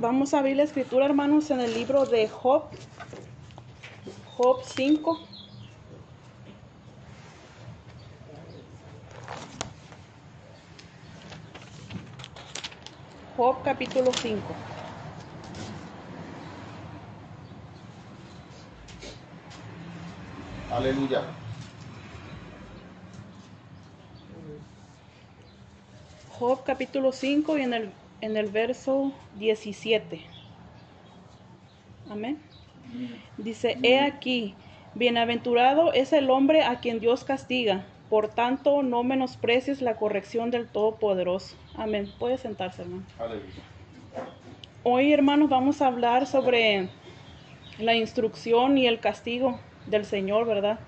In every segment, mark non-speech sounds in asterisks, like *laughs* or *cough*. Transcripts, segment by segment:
Vamos a abrir la escritura, hermanos, en el libro de Job. Job 5. Job capítulo 5. Aleluya. Job capítulo 5 y en el, en el verso 17. Amén. Dice, he aquí, bienaventurado es el hombre a quien Dios castiga, por tanto no menosprecies la corrección del Todopoderoso. Amén. Puede sentarse, hermano. Hoy, hermanos, vamos a hablar sobre la instrucción y el castigo del Señor, ¿verdad?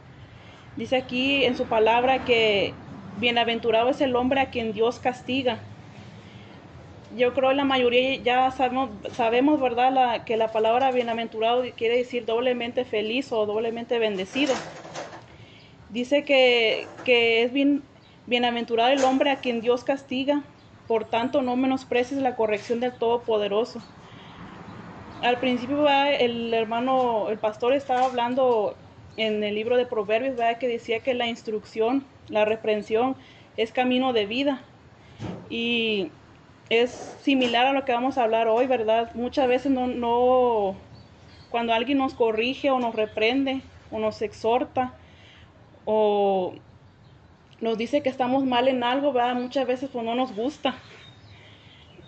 Dice aquí en su palabra que bienaventurado es el hombre a quien Dios castiga. Yo creo la mayoría ya sabemos, sabemos ¿verdad?, la, que la palabra bienaventurado quiere decir doblemente feliz o doblemente bendecido. Dice que, que es bien, bienaventurado el hombre a quien Dios castiga, por tanto no menosprecies la corrección del Todopoderoso. Al principio ¿verdad? el hermano, el pastor estaba hablando en el libro de Proverbios, ¿verdad? que decía que la instrucción, la reprensión es camino de vida. Y es similar a lo que vamos a hablar hoy, ¿verdad? Muchas veces no, no cuando alguien nos corrige o nos reprende o nos exhorta o nos dice que estamos mal en algo, ¿verdad? Muchas veces pues no nos gusta.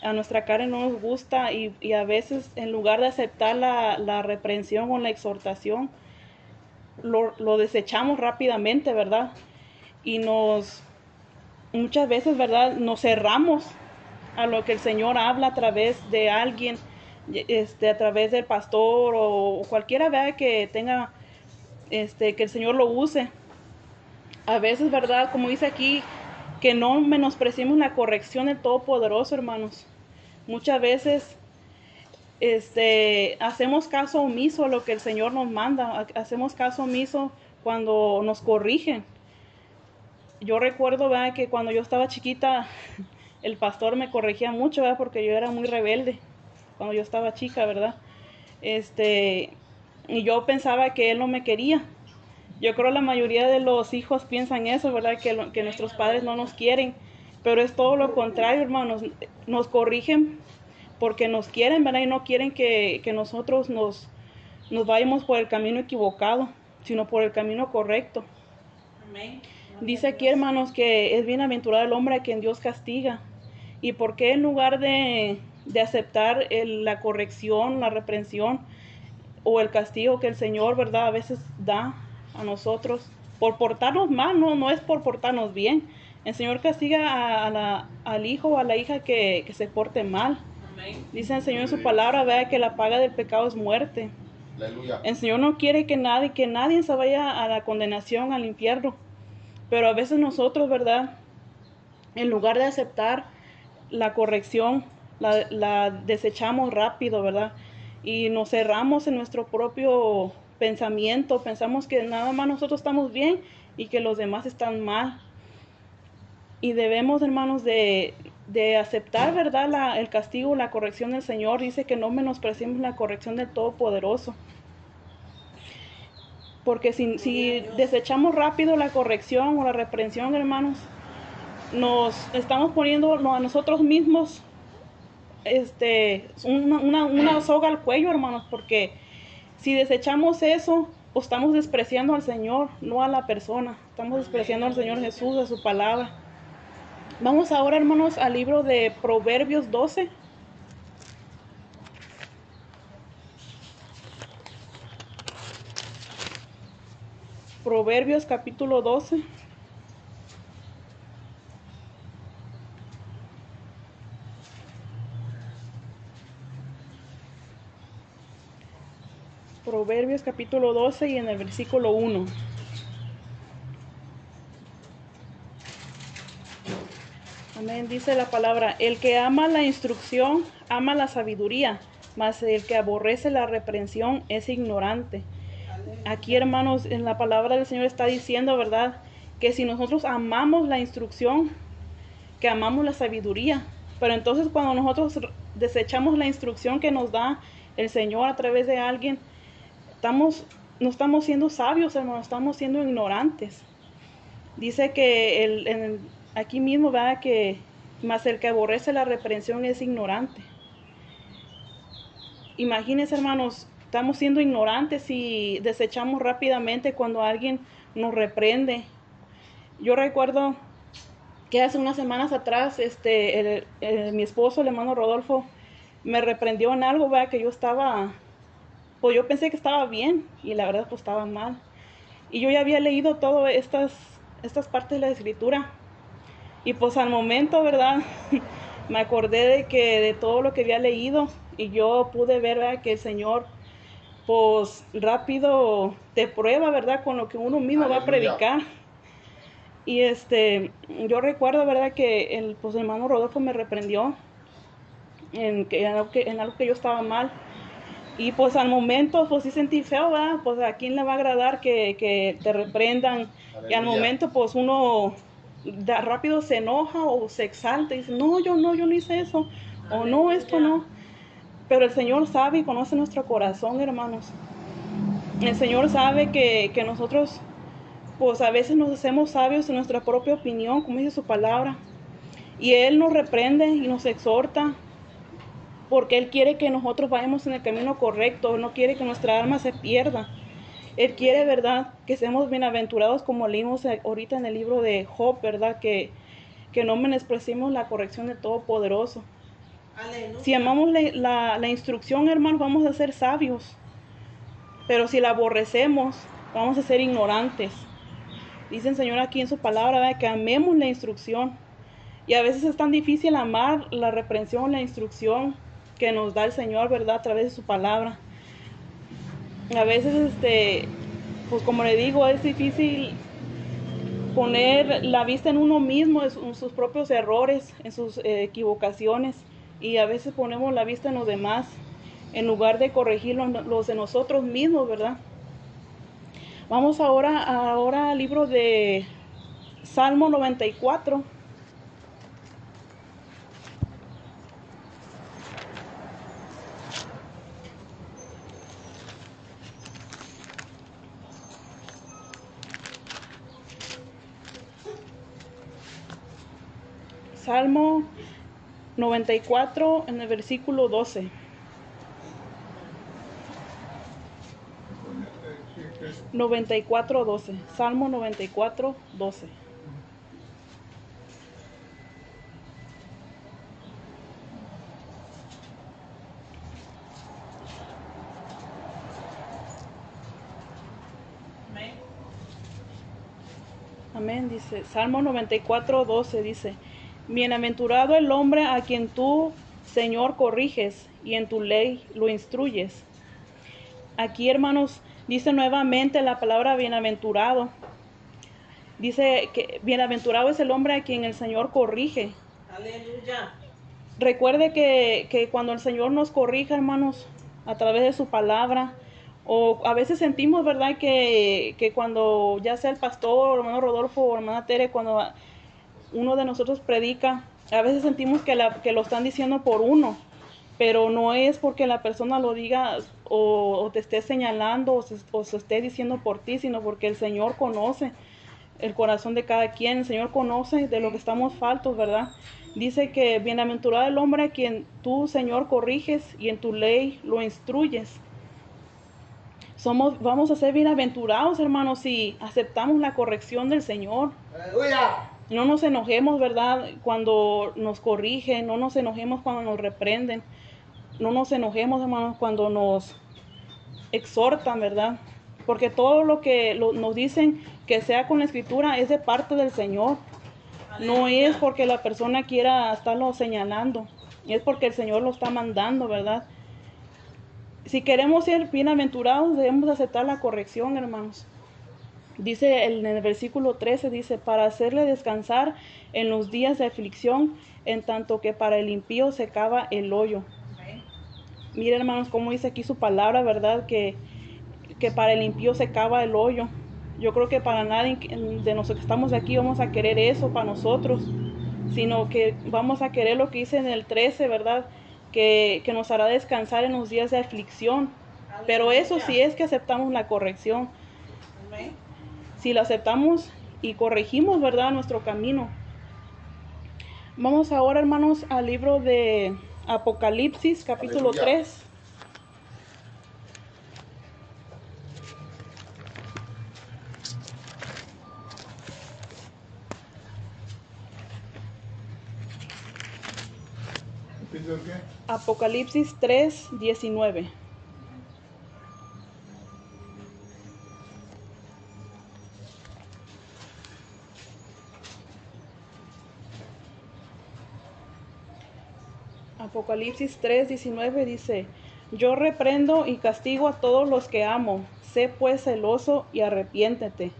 A nuestra cara no nos gusta y, y a veces en lugar de aceptar la, la reprensión o la exhortación, lo, lo, desechamos rápidamente, ¿verdad? Y nos, muchas veces, ¿verdad? Nos cerramos a lo que el Señor habla a través de alguien, este, a través del pastor o, cualquiera, ¿verdad? Que tenga, este, que el Señor lo use. A veces, ¿verdad? Como dice aquí, que no menospreciemos la corrección del Todopoderoso, hermanos. Muchas veces este, hacemos caso omiso a lo que el Señor nos manda, hacemos caso omiso cuando nos corrigen. Yo recuerdo ¿verdad? que cuando yo estaba chiquita, el pastor me corregía mucho, ¿verdad? porque yo era muy rebelde cuando yo estaba chica, ¿verdad? Este, y yo pensaba que él no me quería. Yo creo la mayoría de los hijos piensan eso, ¿verdad? Que, lo, que nuestros padres no nos quieren, pero es todo lo contrario, hermanos. Nos corrigen porque nos quieren, ¿verdad? Y no quieren que, que nosotros nos, nos vayamos por el camino equivocado, sino por el camino correcto. Amén. Dice aquí, hermanos, que es bienaventurado el hombre a quien Dios castiga. ¿Y por qué en lugar de, de aceptar el, la corrección, la reprensión o el castigo que el Señor, ¿verdad? A veces da a nosotros por portarnos mal, no, no es por portarnos bien. El Señor castiga a, a la, al hijo o a la hija que, que se porte mal. Amén. Dice el Señor en su palabra, vea que la paga del pecado es muerte. Aleluya. El Señor no quiere que nadie, que nadie se vaya a la condenación, al infierno. Pero a veces nosotros, ¿verdad? En lugar de aceptar la corrección, la, la desechamos rápido, ¿verdad? Y nos cerramos en nuestro propio pensamiento, pensamos que nada más nosotros estamos bien y que los demás están mal. Y debemos, hermanos, de, de aceptar, ¿verdad? La, el castigo, la corrección del Señor. Dice que no menospreciemos la corrección del Todopoderoso. Porque si, si desechamos rápido la corrección o la reprensión, hermanos, nos estamos poniendo a nosotros mismos este, una, soga al cuello, hermanos, porque si desechamos eso, o estamos despreciando al Señor, no a la persona. Estamos despreciando al Señor Jesús, a su palabra. Vamos ahora, hermanos, al libro de Proverbios 12. Proverbios capítulo 12. Proverbios capítulo 12 y en el versículo 1. Amén. Dice la palabra, el que ama la instrucción, ama la sabiduría, mas el que aborrece la reprensión es ignorante. Aquí, hermanos, en la palabra del Señor está diciendo, ¿verdad? Que si nosotros amamos la instrucción, que amamos la sabiduría, Pero entonces cuando nosotros desechamos la instrucción que nos da el Señor a través de alguien, estamos, no estamos siendo sabios, hermano, estamos siendo ignorantes. Dice que el, aquí mismo, va Que más el que aborrece la reprensión es ignorante. Imagínense, hermanos, estamos siendo ignorantes y desechamos rápidamente cuando alguien nos reprende. Yo recuerdo que hace unas semanas atrás, este, mi esposo, el hermano Rodolfo, me reprendió en algo, ¿verdad? que yo estaba, pues yo pensé que estaba bien y la verdad pues estaba mal. Y yo ya había leído todas estas, estas partes de la escritura. Y pues al momento, ¿verdad? *laughs* me acordé de que de todo lo que había leído y yo pude ver que el Señor pues rápido te prueba, ¿verdad? Con lo que uno mismo va a predicar. Y este, yo recuerdo, ¿verdad? Que el, pues, hermano Rodolfo me reprendió en, que, en, algo que, en algo que yo estaba mal. Y pues al momento, pues sí sentí feo, ¿verdad? Pues a quién le va a agradar que, que te reprendan. Y al momento, pues uno da, rápido se enoja o se exalta y dice, no, yo no, yo no hice eso. O no, esto no. Pero el Señor sabe y conoce nuestro corazón, hermanos. El Señor sabe que, que nosotros, pues a veces nos hacemos sabios en nuestra propia opinión, como dice su palabra. Y Él nos reprende y nos exhorta porque Él quiere que nosotros vayamos en el camino correcto, no quiere que nuestra alma se pierda. Él quiere, ¿verdad?, que seamos bienaventurados como leímos ahorita en el libro de Job, ¿verdad?, que, que no menospreciemos la corrección de Todopoderoso. Si amamos la, la, instrucción, hermanos, vamos a ser sabios. Pero si la aborrecemos, vamos a ser ignorantes. Dice el Señor aquí en su palabra ¿verdad? que amemos la instrucción. Y a veces es tan difícil amar la reprensión, la instrucción que nos da el Señor, ¿verdad? A través de su palabra. A veces, este, pues como le digo, es difícil poner la vista en uno mismo, en sus propios errores, en sus eh, equivocaciones y a veces ponemos la vista en los demás en lugar de corregir los, de nosotros mismos, ¿verdad? Vamos ahora, ahora al libro de Salmo 94. Salmo 94 en el versículo 12. Noventa y cuatro doce. Salmo noventa y cuatro doce. Amén, dice. Salmo 94, 12 dice. Bienaventurado el hombre a quien tú, Señor, corriges y en tu ley lo instruyes. Aquí, hermanos, dice nuevamente la palabra bienaventurado. Dice que bienaventurado es el hombre a quien el Señor corrige. Aleluya. Recuerde que, que cuando el Señor nos corrija, hermanos, a través de su palabra, o a veces sentimos, ¿verdad?, que, que cuando ya sea el pastor, hermano Rodolfo hermana Tere, cuando uno de nosotros predica, a veces sentimos que, lo están diciendo por uno, pero no es porque la persona lo diga o, te esté señalando o se, esté diciendo por ti, sino porque el Señor conoce el corazón de cada quien, el Señor conoce de lo que estamos faltos, ¿verdad? Dice que bienaventurado el hombre a quien tú, Señor, corriges y en tu ley lo instruyes. Somos, vamos a ser bienaventurados, hermanos, si aceptamos la corrección del Señor. ¡Aleluya! No nos enojemos, ¿verdad? Cuando nos corrigen, no nos enojemos cuando nos reprenden, no nos enojemos, hermanos, cuando nos exhortan, ¿verdad? Porque todo lo que nos dicen que sea con la escritura es de parte del Señor. No es porque la persona quiera estarlo señalando, es porque el Señor lo está mandando, ¿verdad? Si queremos ser bienaventurados, debemos aceptar la corrección, hermanos. Dice en el versículo 13, dice, para hacerle descansar en los días de aflicción, en tanto que para el impío se cava el hoyo. Mira hermanos, como dice aquí su palabra, ¿verdad? Que, que para el impío se cava el hoyo. Yo creo que para nadie de nosotros que estamos aquí vamos a querer eso para nosotros. sino que vamos a querer lo que dice en el 13, ¿verdad? Que, que nos hará descansar en los días de aflicción. Pero eso sí es que aceptamos la corrección. Si la aceptamos y corregimos, ¿verdad? Nuestro camino. Vamos ahora, hermanos, al libro de Apocalipsis, capítulo Aleluya. 3. ¿Pienso qué? Apocalipsis 3, 19. Apocalipsis 3, 19 dice, yo reprendo y castigo a todos los que amo, sé pues celoso y arrepiéntete.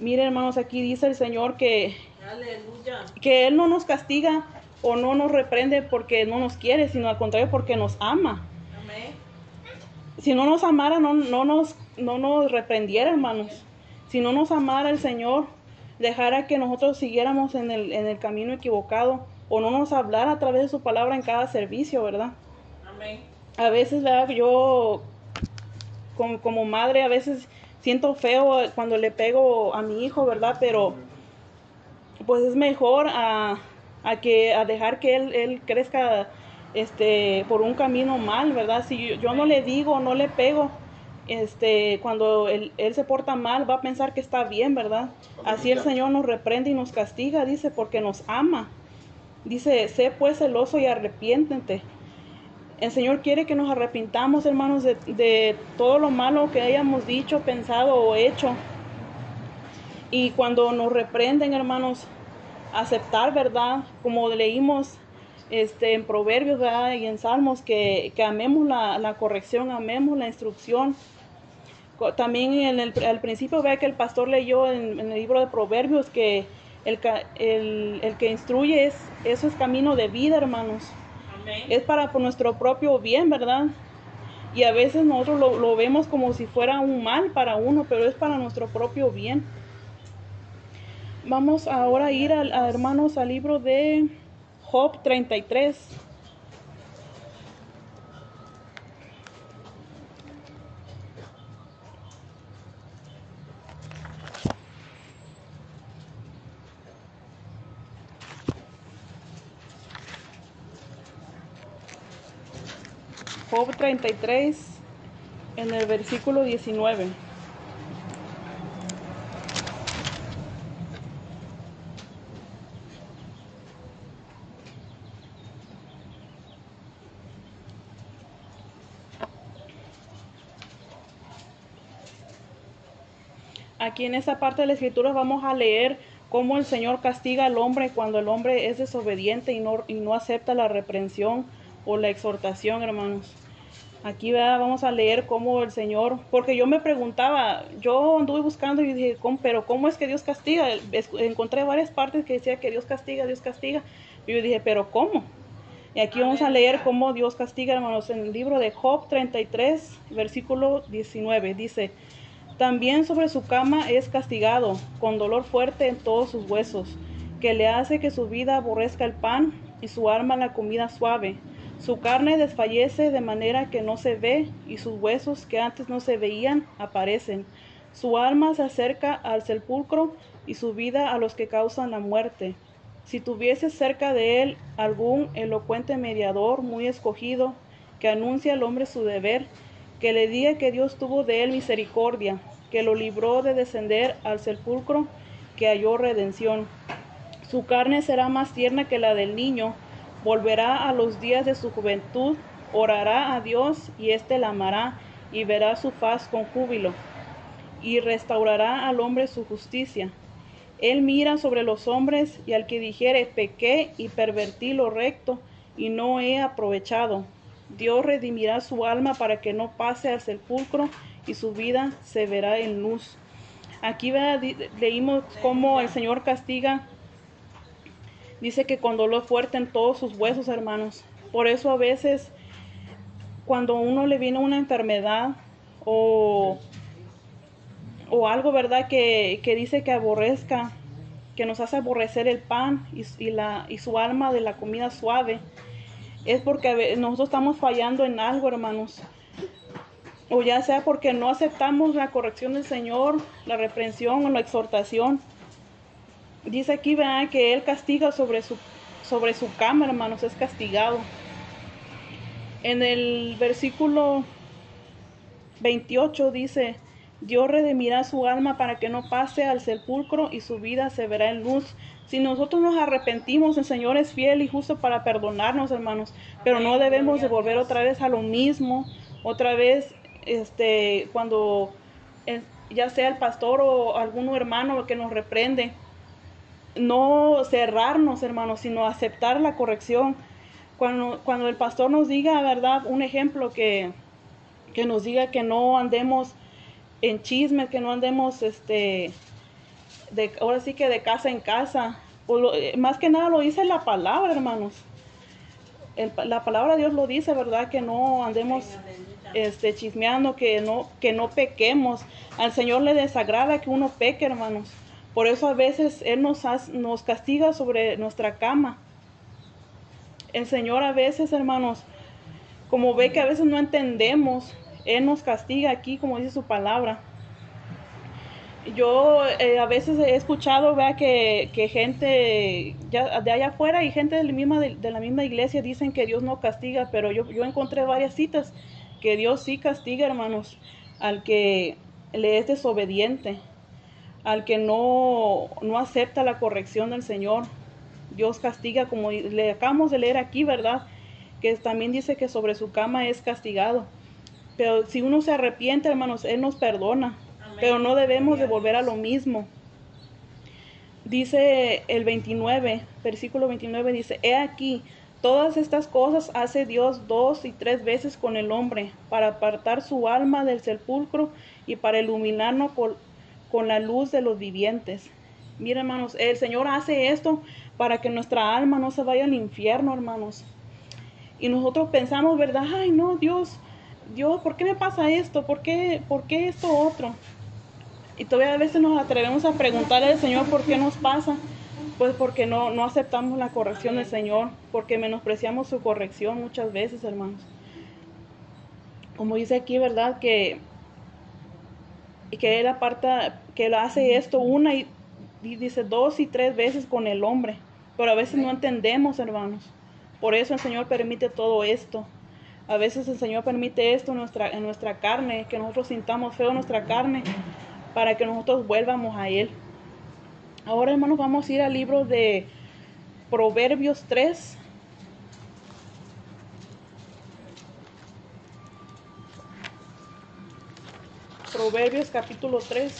Miren hermanos, aquí dice el Señor que Aleluya. que Él no nos castiga o no nos reprende porque no nos quiere, sino al contrario porque nos ama. Amén. Si no nos amara, no, no, nos, no nos reprendiera, hermanos. Si no nos amara el Señor, dejara que nosotros siguiéramos en el, en el camino equivocado o no nos hablara a través de su palabra en cada servicio, ¿verdad? Amén. A veces, ¿verdad? Yo como, como madre, a veces siento feo cuando le pego a mi hijo, ¿verdad? Pero pues es mejor a, a que a dejar que él, él crezca este por un camino mal, ¿verdad? Si yo, yo no le digo, no le pego, este cuando él, él se porta mal va a pensar que está bien, ¿verdad? Así el. Señor nos reprende y nos castiga, dice, porque nos ama. Dice, sé pues celoso y arrepiéntete. El Señor quiere que nos arrepintamos, hermanos, de, de todo lo malo que hayamos dicho, pensado o hecho. Y cuando nos reprenden, hermanos, aceptar, ¿verdad? Como leímos este, en Proverbios, ¿verdad? Y en Salmos, que, que amemos la, la corrección, amemos la instrucción. También en el, al principio, vea que el pastor leyó en el libro de Proverbios que el, el, el que instruye es, eso es camino de vida, hermanos Amén. es para por nuestro propio bien, ¿verdad? Y a veces nosotros lo, lo vemos como si fuera un mal para uno, pero es para nuestro propio bien. Vamos ahora a ir, a, hermanos, al libro de Job 33. Job 33, en el versículo 19. Aquí en esa parte de la escritura vamos a leer cómo el Señor castiga al hombre cuando el hombre es desobediente y no, y no acepta la reprensión o la exhortación, hermanos. Aquí ¿verdad? vamos a leer cómo el Señor, porque yo me preguntaba, yo anduve buscando y dije, ¿cómo- pero ¿cómo es que Dios castiga? Encontré varias partes que decía que Dios castiga, Dios castiga. Y yo dije, pero ¿cómo? Y aquí vamos a leer cómo Dios castiga, hermanos, en el libro de Job 33, versículo 19. Dice, también sobre su cama es castigado, con dolor fuerte en todos sus huesos, que le hace que su vida aborrezca el pan y su alma la comida suave. Su carne desfallece de manera que no se ve y sus huesos que antes no se veían aparecen. Su alma se acerca al sepulcro y su vida a los que causan la muerte. Si tuviese cerca de él algún elocuente mediador muy escogido, que anuncia al hombre su deber, que le diga que Dios tuvo de él misericordia, que lo libró de descender al sepulcro, que halló redención. Su carne será más tierna que la del niño, volverá a los días de su juventud, orará a Dios y éste la amará y verá su faz con júbilo, y restaurará al hombre su justicia. Él mira sobre los hombres y al que dijere, pequé y pervertí lo recto y no he aprovechado. Dios redimirá su alma para que no pase al sepulcro y su vida se verá en luz. Aquí leímos cómo el Señor castiga, dice que con dolor fuerte en todos sus huesos, hermanos. Por eso a veces cuando uno le viene una enfermedad o o algo, ¿verdad? Que, que dice que aborrezca, que nos hace aborrecer el pan y, la, y su alma de la comida suave, es porque nosotros estamos fallando en algo, hermanos. O ya sea porque no aceptamos la corrección del Señor, la reprensión o la exhortación. Dice aquí, ¿verdad? Que Él castiga sobre su, sobre su cama, hermanos, es castigado. En el versículo 28 dice, Dios redimirá su alma para que no pase al sepulcro y su vida se verá en luz. Si nosotros nos arrepentimos, el Señor es fiel y justo para perdonarnos, hermanos, pero no debemos de volver otra vez a lo mismo, otra vez, este, cuando ya sea el pastor o algún hermano que nos reprende, no cerrarnos, hermanos, sino aceptar la corrección. Cuando, cuando el pastor nos diga, ¿verdad? Un ejemplo que, que nos diga que no andemos en chisme, que no andemos, este, de, ahora sí que de casa en casa. Eh, más que nada lo dice la palabra, hermanos. El la palabra de Dios lo dice, ¿verdad? Que no andemos este, chismeando, que no, que no pequemos. Al Señor le desagrada que uno peque, hermanos. Por eso a veces Él nos, nos castiga sobre nuestra cama. El Señor a veces, hermanos, como ve que a veces no entendemos, Él nos castiga aquí, como dice su palabra. Yo eh, a veces he escuchado, vea, que, que gente ya de allá afuera y gente de la, misma, de la misma iglesia dicen que Dios no castiga, pero yo, yo encontré varias citas que Dios sí castiga, hermanos, al que le es desobediente, al que no, no acepta la corrección del Señor. Dios castiga, como le acabamos de leer aquí, ¿verdad? Que también dice que sobre su cama es castigado. Pero si uno se arrepiente, hermanos, Él nos perdona. Pero no debemos de volver a lo mismo. Dice el 29, versículo 29, dice, He aquí, todas estas cosas hace Dios dos y tres veces con el hombre, para apartar su alma del sepulcro y para iluminarnos con, con la luz de los vivientes. Miren, hermanos, el Señor hace esto para que nuestra alma no se vaya al infierno, hermanos. Y nosotros pensamos, ¿verdad? Ay, no, Dios, Dios, ¿por qué me pasa esto? ¿Por qué, por qué esto otro? Y todavía a veces nos atrevemos a preguntarle al Señor por qué nos pasa. Pues porque no, no aceptamos la corrección del Señor, porque menospreciamos su corrección muchas veces, hermanos. Como dice aquí, ¿verdad? Que, que Él aparta, que Él hace esto una y, y dice dos y tres veces con el hombre. Pero a veces no entendemos, hermanos. Por eso el Señor permite todo esto. A veces el Señor permite esto en nuestra, en nuestra carne, que nosotros sintamos feo en nuestra carne, para que nosotros vuelvamos a Él. Ahora, hermanos, vamos a ir al libro de Proverbios 3. Proverbios capítulo 3,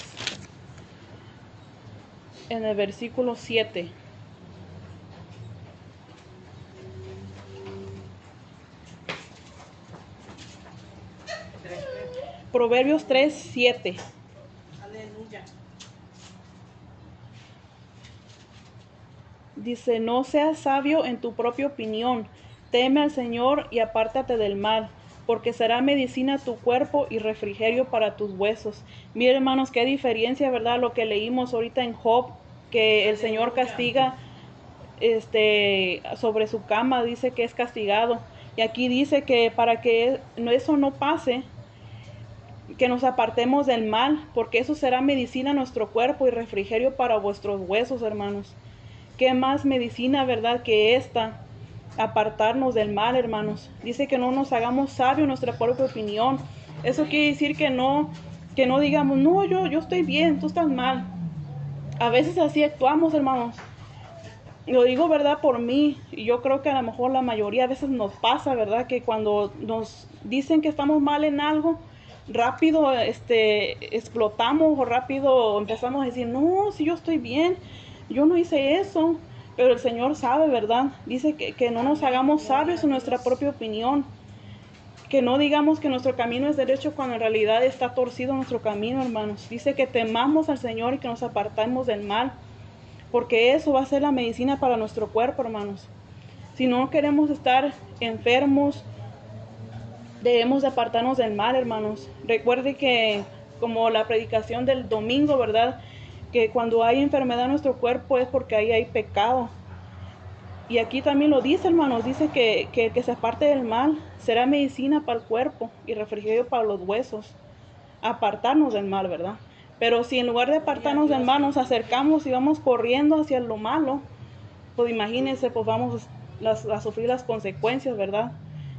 en el versículo 7. Proverbios 3, 7. Aleluya. Dice, no seas sabio en tu propia opinión, teme al Señor y apártate del mal, porque será medicina a tu cuerpo y refrigerio para tus huesos. Miren, hermanos, qué diferencia, ¿verdad? Lo que leímos ahorita en Job, que el Señor castiga este sobre su cama, dice que es castigado. Y aquí dice que para que eso no pase, que nos apartemos del mal, porque eso será medicina a nuestro cuerpo y refrigerio para vuestros huesos, hermanos. ¿Qué más medicina, verdad, que esta? Apartarnos del mal, hermanos. Dice que no nos hagamos sabios nuestra propia opinión. Eso quiere decir que no, que no digamos, no, yo, yo estoy bien, tú estás mal. A veces así actuamos, hermanos. Lo digo, verdad, por mí. Y yo creo que a lo mejor la mayoría a veces nos pasa, verdad, que cuando nos dicen que estamos mal en algo, rápido este, explotamos o rápido empezamos a decir, no, si yo estoy bien, yo no hice eso. Pero el Señor sabe, ¿verdad? Dice que, que no nos hagamos sabios en nuestra propia opinión. Que no digamos que nuestro camino es derecho cuando en realidad está torcido nuestro camino, hermanos. Dice que temamos al Señor y que nos apartamos del mal. Porque eso va a ser la medicina para nuestro cuerpo, hermanos. Si no queremos estar enfermos, debemos de apartarnos del mal, hermanos. Recuerde que como la predicación del domingo, ¿verdad? Que cuando hay enfermedad en nuestro cuerpo es porque ahí hay pecado. Y aquí también lo dice, hermanos, dice que, que, que se aparte del mal será medicina para el cuerpo y refrigerio para los huesos. Apartarnos del mal, ¿verdad? Pero si en lugar de apartarnos del mal nos acercamos y vamos corriendo hacia lo malo, pues imagínense, pues vamos a, sufrir las consecuencias, ¿verdad?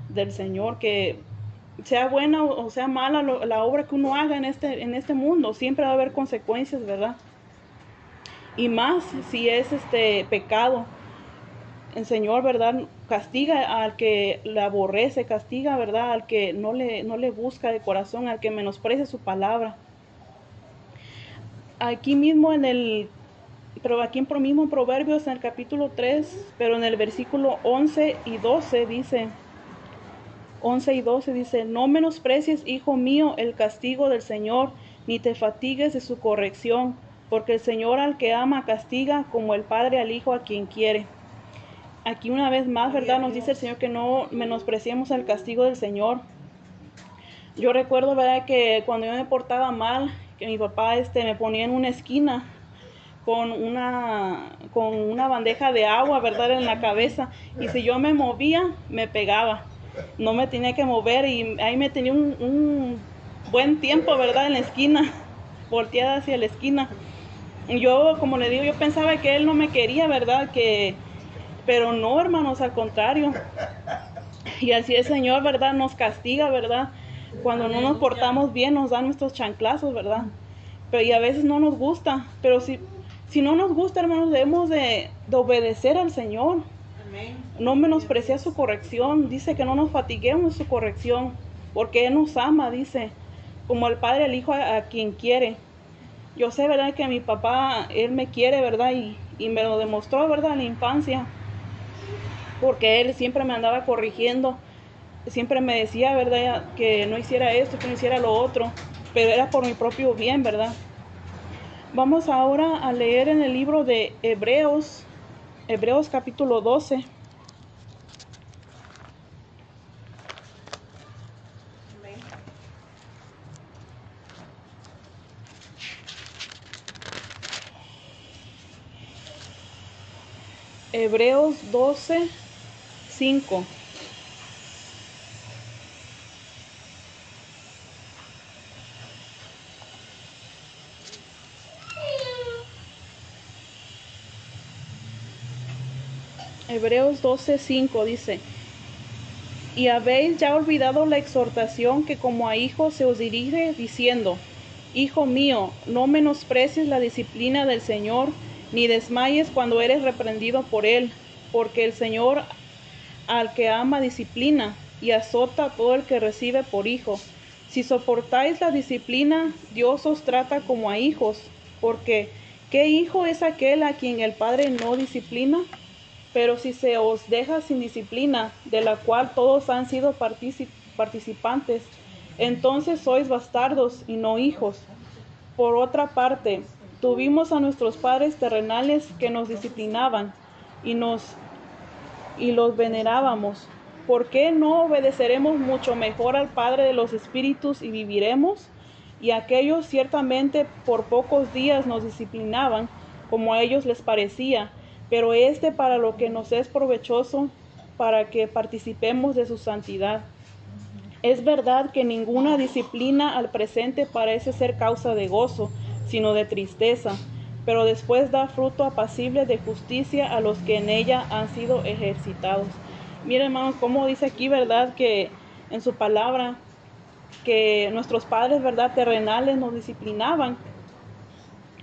Del Señor, que sea buena o sea mala la obra que uno haga en este, en este mundo, siempre va a haber consecuencias, ¿verdad? Y más si es este pecado. El Señor, ¿verdad? Castiga al que le aborrece, castiga, ¿verdad? Al que no le, no le busca de corazón, al que menosprecia su palabra aquí mismo en el, pero aquí en mismo en Proverbios en el capítulo 3, pero en el versículo 11 y 12 dice, 11 y 12 dice, no menosprecies, hijo mío, el castigo del Señor, ni te fatigues de su corrección, porque el Señor al que ama castiga como el Padre al Hijo a quien quiere. Aquí una vez más, ¿verdad? Nos dice el Señor que no menospreciemos el castigo del Señor. Yo recuerdo, ¿verdad? Que cuando yo me portaba mal que mi papá este, me ponía en una esquina con una, con una bandeja de agua, ¿verdad? En la cabeza. Y si yo me movía, me pegaba. No me tenía que mover y ahí me tenía un, un buen tiempo, ¿verdad? En la esquina, volteada hacia la esquina. Yo, como le digo, yo pensaba que él no me quería, ¿verdad? Que, pero no, hermanos, al contrario. Y así el Señor, ¿verdad? Nos castiga, ¿verdad? Cuando no nos portamos bien nos dan nuestros chanclazos, ¿verdad? Pero y a veces no nos gusta, pero si, si no nos gusta, hermanos, debemos de, obedecer al Señor. No menospreciar su corrección. Dice que no nos fatiguemos su corrección, porque Él nos ama, dice, como el Padre el Hijo a, quien quiere. Yo sé, ¿verdad? Que mi papá, Él me quiere, ¿verdad? Y, y me lo demostró, ¿verdad? En la infancia. Porque Él siempre me andaba corrigiendo siempre me decía, ¿verdad? Que no hiciera esto, que no hiciera lo otro, pero era por mi propio bien, ¿verdad? Vamos ahora a leer en el libro de Hebreos, Hebreos capítulo 12. Hebreos 12, 5. Hebreos 12:5 dice, y habéis ya olvidado la exhortación que como a hijos se os dirige diciendo, Hijo mío, no menosprecies la disciplina del Señor, ni desmayes cuando eres reprendido por Él, porque el Señor al que ama disciplina y azota a todo el que recibe por hijo. Si soportáis la disciplina, Dios os trata como a hijos, porque ¿qué hijo es aquel a quien el Padre no disciplina? Pero si se os deja sin disciplina, de la cual todos han sido participantes, entonces sois bastardos y no hijos. Por otra parte, tuvimos a nuestros padres terrenales que nos disciplinaban y nos y los venerábamos. ¿Por qué no obedeceremos mucho mejor al Padre de los espíritus y viviremos? Y aquellos ciertamente por pocos días nos disciplinaban, como a ellos les parecía, pero este para lo que nos es provechoso, para que participemos de su santidad. Es verdad que ninguna disciplina al presente parece ser causa de gozo, sino de tristeza, pero después da fruto apacible de justicia a los que en ella han sido ejercitados. Miren, hermanos, cómo dice aquí, ¿verdad? Que en su palabra, que nuestros padres, ¿verdad? Terrenales nos disciplinaban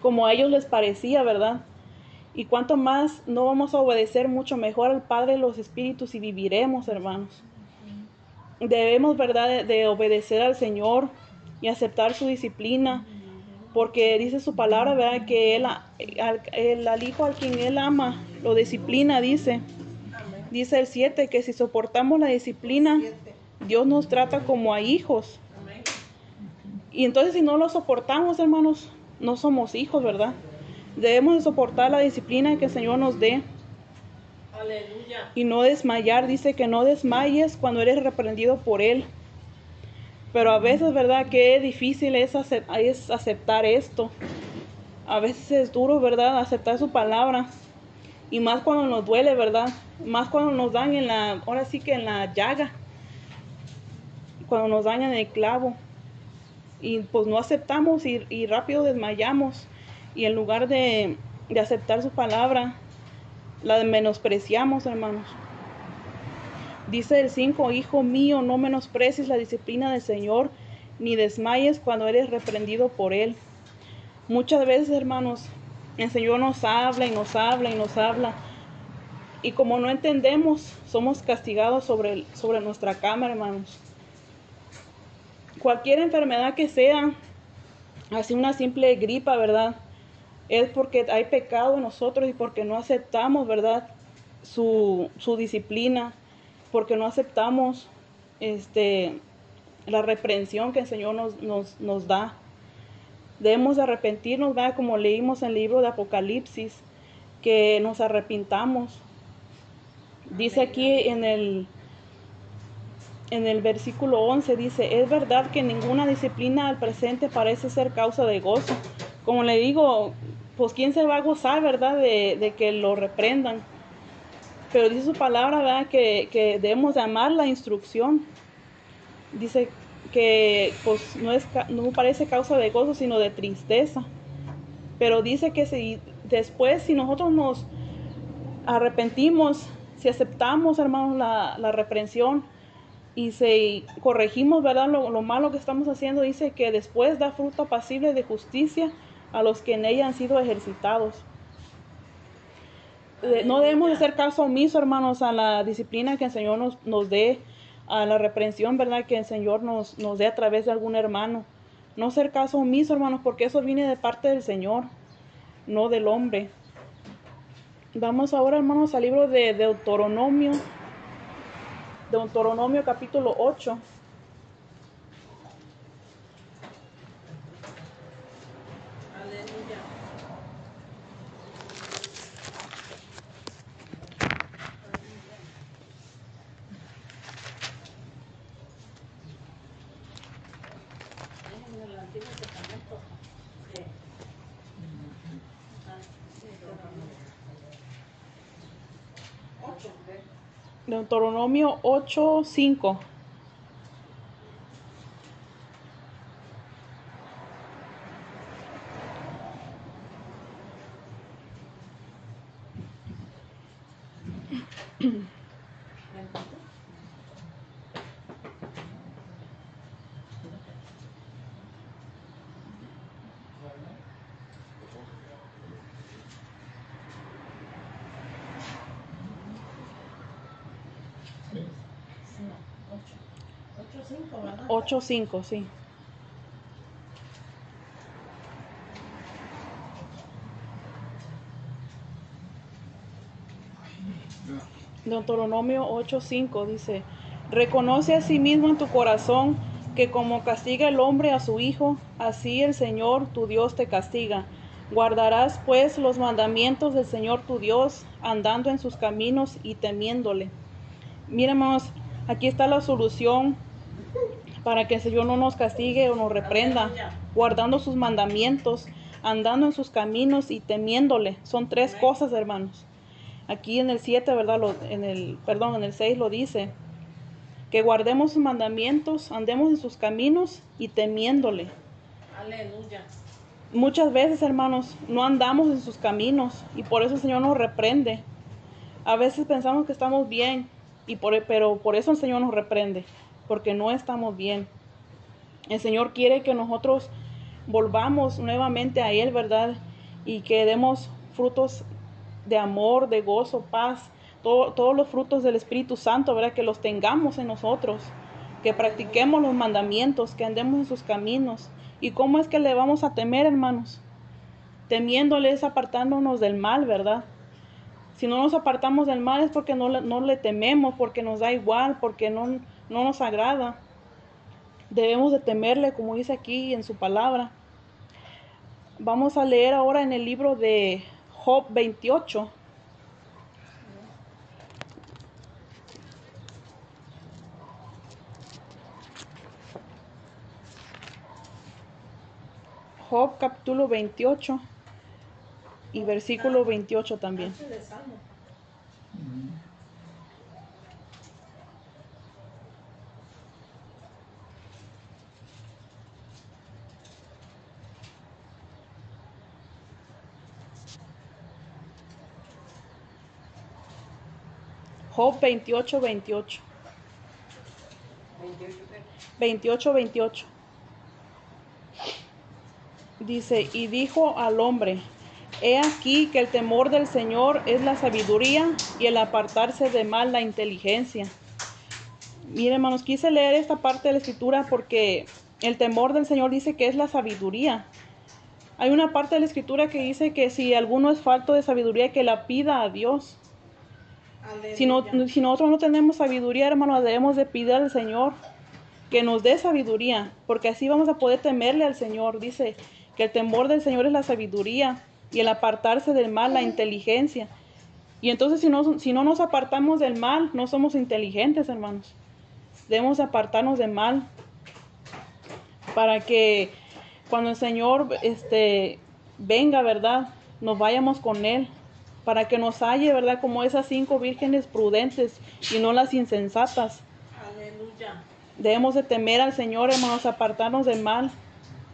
como a ellos les parecía, ¿verdad? Y cuanto más no vamos a obedecer mucho mejor al Padre de los Espíritus y viviremos, hermanos. Debemos, ¿verdad?, de, obedecer al Señor y aceptar su disciplina, porque dice su palabra, ¿verdad?, que él, al, al Hijo al quien Él ama, lo disciplina, dice. Dice el 7, que si soportamos la disciplina, Dios nos trata como a hijos. Y entonces si no lo soportamos, hermanos, no somos hijos, ¿verdad? Debemos de soportar la disciplina que el Señor nos dé. Aleluya. Y no desmayar, dice que no desmayes cuando eres reprendido por Él. Pero a veces, ¿verdad? Que difícil es, aceptar esto. A veces es duro, ¿verdad? Aceptar su palabra. Y más cuando nos duele, ¿verdad? Más cuando nos dan en la, ahora sí que en la llaga. Cuando nos dañan el clavo. Y pues no aceptamos y, y rápido desmayamos. Y en lugar de, de aceptar su palabra, la menospreciamos, hermanos. Dice el 5, Hijo mío, no menosprecies la disciplina del Señor, ni desmayes cuando eres reprendido por Él. Muchas veces, hermanos, el Señor nos habla y nos habla y nos habla. Y como no entendemos, somos castigados sobre, sobre nuestra cama, hermanos. Cualquier enfermedad que sea, así una simple gripa, ¿verdad? Es porque hay pecado en nosotros y porque no aceptamos, ¿verdad? Su, su disciplina porque no aceptamos este, la reprensión que el Señor nos, nos, nos da. Debemos arrepentirnos, ¿verdad? como leímos en el libro de Apocalipsis, que nos arrepintamos. Dice aquí en el, en el versículo 11, dice, es verdad que ninguna disciplina al presente parece ser causa de gozo. Como le digo, pues quién se va a gozar, ¿verdad? De, de que lo reprendan pero dice su palabra, ¿verdad? Que, que debemos de amar la instrucción. Dice que pues no, es, no parece causa de gozo, sino de tristeza. Pero dice que si después, si nosotros nos arrepentimos, si aceptamos, hermanos, la, la reprensión y si corregimos, ¿verdad? Lo, lo, malo que estamos haciendo, dice que después da fruto apacible de justicia a los que en ella han sido ejercitados no debemos hacer caso omiso, hermanos, a la disciplina que el Señor nos, nos dé, a la reprensión, ¿verdad? Que el Señor nos, nos dé a través de algún hermano. No ser caso omiso, hermanos, porque eso viene de parte del Señor, no del hombre. Vamos ahora, hermanos, al libro de Deuteronomio, Deuteronomio capítulo 8. Deuteronomio 8, 5. *clears throat* Ocho, cinco, sí. Deuteronomio 8:5 dice, reconoce a sí mismo en tu corazón que como castiga el hombre a su hijo, así el Señor tu Dios te castiga. Guardarás pues los mandamientos del Señor tu Dios, andando en sus caminos y temiéndole. Miremos, aquí está la solución para que el Señor no nos castigue o nos reprenda, guardando sus mandamientos, andando en sus caminos y temiéndole. Son tres cosas, hermanos. Aquí en el 7, ¿verdad? en el, perdón, en el 6 lo dice. Que guardemos sus mandamientos, andemos en sus caminos y temiéndole. Aleluya. Muchas veces, hermanos, no andamos en sus caminos y por eso el Señor nos reprende. A veces pensamos que estamos bien, y por, pero por eso el Señor nos reprende porque no estamos bien. El Señor quiere que nosotros volvamos nuevamente a Él, ¿verdad? Y que demos frutos de amor, de gozo, paz, todos los frutos del Espíritu Santo, ¿verdad? Que los tengamos en nosotros, que practiquemos los mandamientos, que andemos en sus caminos. ¿Y cómo es que le vamos a temer, hermanos? Temiéndoles, apartándonos del mal, ¿verdad? Si no nos apartamos del mal es porque no le tememos, porque nos da igual, porque no, no nos agrada. Debemos de temerle, como dice aquí en su palabra. Vamos a leer ahora en el libro de Job 28. Job capítulo 28. y versículo 28 también. Job 28, 28. 28, 28. Dice, y dijo al hombre, he aquí que el temor del Señor es la sabiduría y el apartarse de mal la inteligencia. Miren, hermanos, quise leer esta parte de la escritura porque el temor del Señor dice que es la sabiduría. Hay una parte de la escritura que dice que si alguno es falto de sabiduría, que la pida a Dios. Si, si nosotros no tenemos sabiduría, hermanos, debemos de pedir al Señor que nos dé sabiduría, porque así vamos a poder temerle al Señor. Dice que el temor del Señor es la sabiduría y el apartarse del mal, la inteligencia. Y entonces si no, si no nos apartamos del mal, no somos inteligentes, hermanos. Debemos apartarnos del mal para que cuando el Señor este, venga, ¿verdad? Nos vayamos con Él, para que nos halle, ¿verdad? Como esas cinco vírgenes prudentes y no las insensatas. Aleluya. Debemos de temer al Señor, hermanos, apartarnos del mal,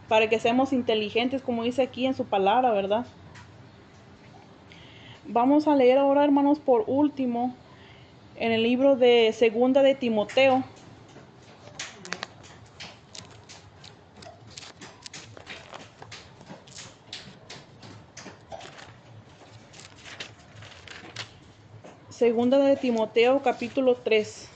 para que seamos inteligentes, como dice aquí en su palabra, ¿verdad? Vamos a leer ahora, hermanos, por último, en el libro de Segunda de Timoteo. Segunda de Timoteo, capítulo 3.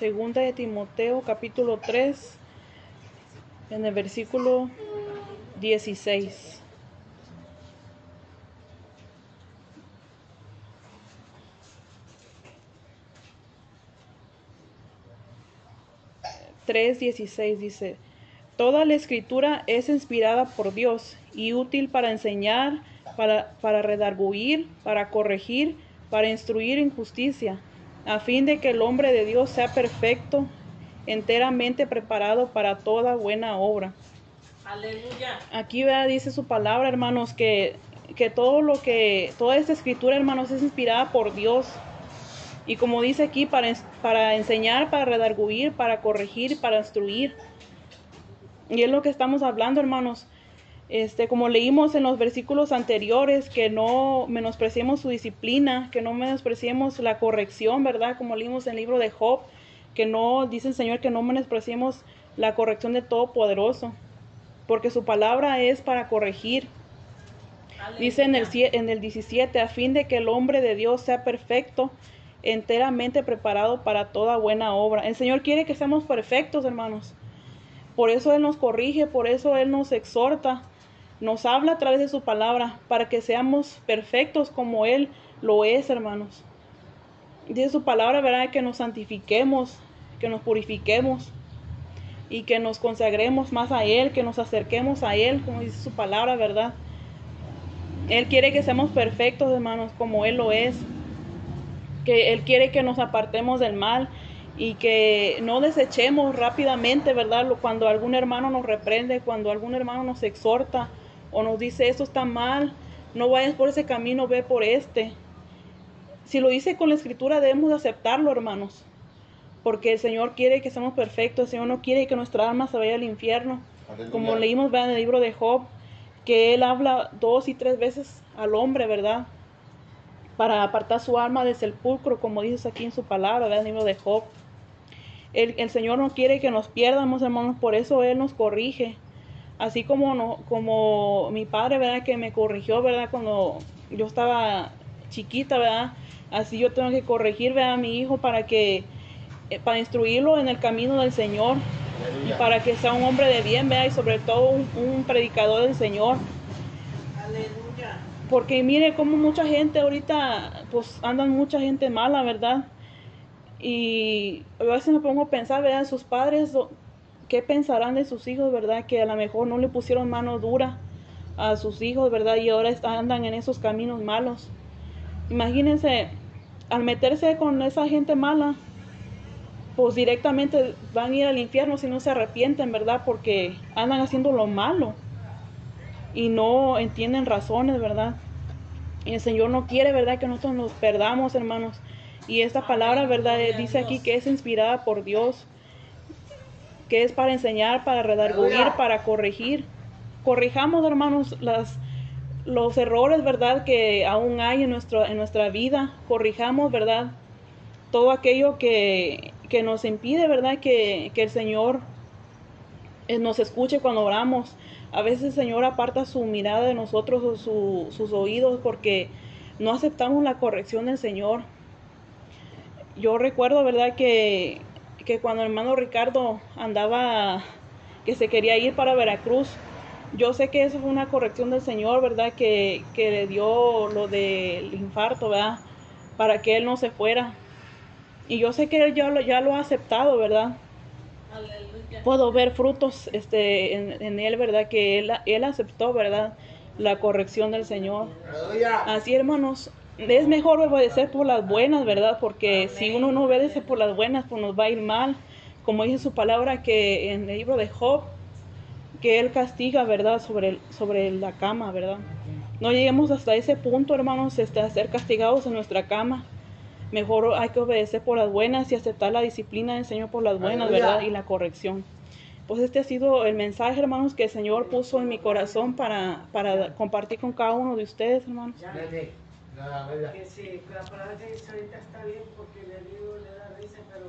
Segunda de Timoteo, capítulo 3, en el versículo 16. Tres dieciséis dice, Toda la escritura es inspirada por Dios y útil para enseñar, para, para redarguir, para corregir, para instruir en justicia, a fin de que el hombre de Dios sea perfecto, enteramente preparado para toda buena obra. Aleluya. Aquí ¿verdad? dice su palabra, hermanos, que, que todo lo que, toda esta escritura, hermanos, es inspirada por Dios. Y como dice aquí, para, para enseñar, para redarguir, para corregir, para instruir. Y es lo que estamos hablando, hermanos. Este, como leímos en los versículos anteriores, que no menospreciemos su disciplina, que no menospreciemos la corrección, ¿verdad? Como leímos en el libro de Job, que no, dice el Señor, que no menospreciemos la corrección de Todopoderoso, porque su palabra es para corregir. Dice en el, en el 17, a fin de que el hombre de Dios sea perfecto, enteramente preparado para toda buena obra. El Señor quiere que seamos perfectos, hermanos. Por eso Él nos corrige, por eso Él nos exhorta, nos habla a través de su palabra, para que seamos perfectos como Él lo es, hermanos. Dice su palabra, ¿verdad? Que nos santifiquemos, que nos purifiquemos y que nos consagremos más a Él, que nos acerquemos a Él, como dice su palabra, ¿verdad? Él quiere que seamos perfectos, hermanos, como Él lo es. Que Él quiere que nos apartemos del mal y que no desechemos rápidamente, ¿verdad? Cuando algún hermano nos reprende, cuando algún hermano nos exhorta o nos dice esto está mal, no vayas por ese camino, ve por este. Si lo dice con la escritura debemos de aceptarlo, hermanos. Porque el Señor quiere que seamos perfectos, el Señor no quiere que nuestra alma se vaya al infierno. Aleluya. Como leímos ¿verdad? en el libro de Job, que él habla dos y tres veces al hombre, ¿verdad? Para apartar su alma del sepulcro, como dices aquí en su palabra, ¿verdad? En el libro de Job. El, el Señor no quiere que nos pierdamos, hermanos, por eso Él nos corrige. Así como, no, como mi padre, ¿verdad? Que me corrigió, ¿verdad? Cuando yo estaba chiquita, ¿verdad? Así yo tengo que corregir, ¿verdad? A mi hijo para que, eh, para instruirlo en el camino del Señor y para que sea un hombre de bien, vea, y sobre todo un, un predicador del Señor. Aleluya. Porque mire cómo mucha gente ahorita, pues andan mucha gente mala, ¿verdad? Y a veces me pongo a pensar, ¿verdad? Sus padres, ¿qué pensarán de sus hijos, verdad? Que a lo mejor no le pusieron mano dura a sus hijos, ¿verdad? Y ahora andan en esos caminos malos. Imagínense, al meterse con esa gente mala, pues directamente van a ir al infierno si no se arrepienten, ¿verdad? Porque andan haciendo lo malo y no entienden razones, ¿verdad? Y el Señor no quiere, ¿verdad? Que nosotros nos perdamos, hermanos. Y esta palabra, ¿verdad? Dice aquí que es inspirada por Dios, que es para enseñar, para redarguir, para corregir. Corrijamos, hermanos, las, los errores, ¿verdad? Que aún hay en, nuestro, en nuestra vida. Corrijamos, ¿verdad? Todo aquello que, que nos impide, ¿verdad? Que, que el Señor eh, nos escuche cuando oramos. A veces el Señor aparta su mirada de nosotros o su- sus oídos porque no aceptamos la corrección del Señor. Yo recuerdo, ¿verdad? Que, que cuando el hermano Ricardo andaba, que se quería ir para Veracruz, yo sé que eso fue una corrección del Señor, ¿verdad? Que, que le dio lo del infarto, ¿verdad? Para que él no se fuera. Y yo sé que él ya lo, ya lo ha aceptado, ¿verdad? Aleluya. puedo ver frutos este, en, en él, ¿verdad? Que él, él aceptó, ¿verdad? La corrección del Señor. Así, hermanos, es mejor obedecer por las buenas, ¿verdad? Porque si uno no obedece por las buenas, pues nos va a ir mal. Como dice su palabra que en el libro de Job, que él castiga, ¿verdad? Sobre, sobre la cama, ¿verdad? No lleguemos hasta ese punto, hermanos, este, a ser castigados en nuestra cama. Mejor hay que obedecer por las buenas y aceptar la disciplina del Señor por las buenas. ¿verdad? Y la corrección. Pues este ha sido el mensaje, hermanos, que el Señor puso en mi corazón para, para compartir con cada uno de ustedes, hermanos. Que sí, la palabra que dice ahorita está bien porque le digo, le da risa, pero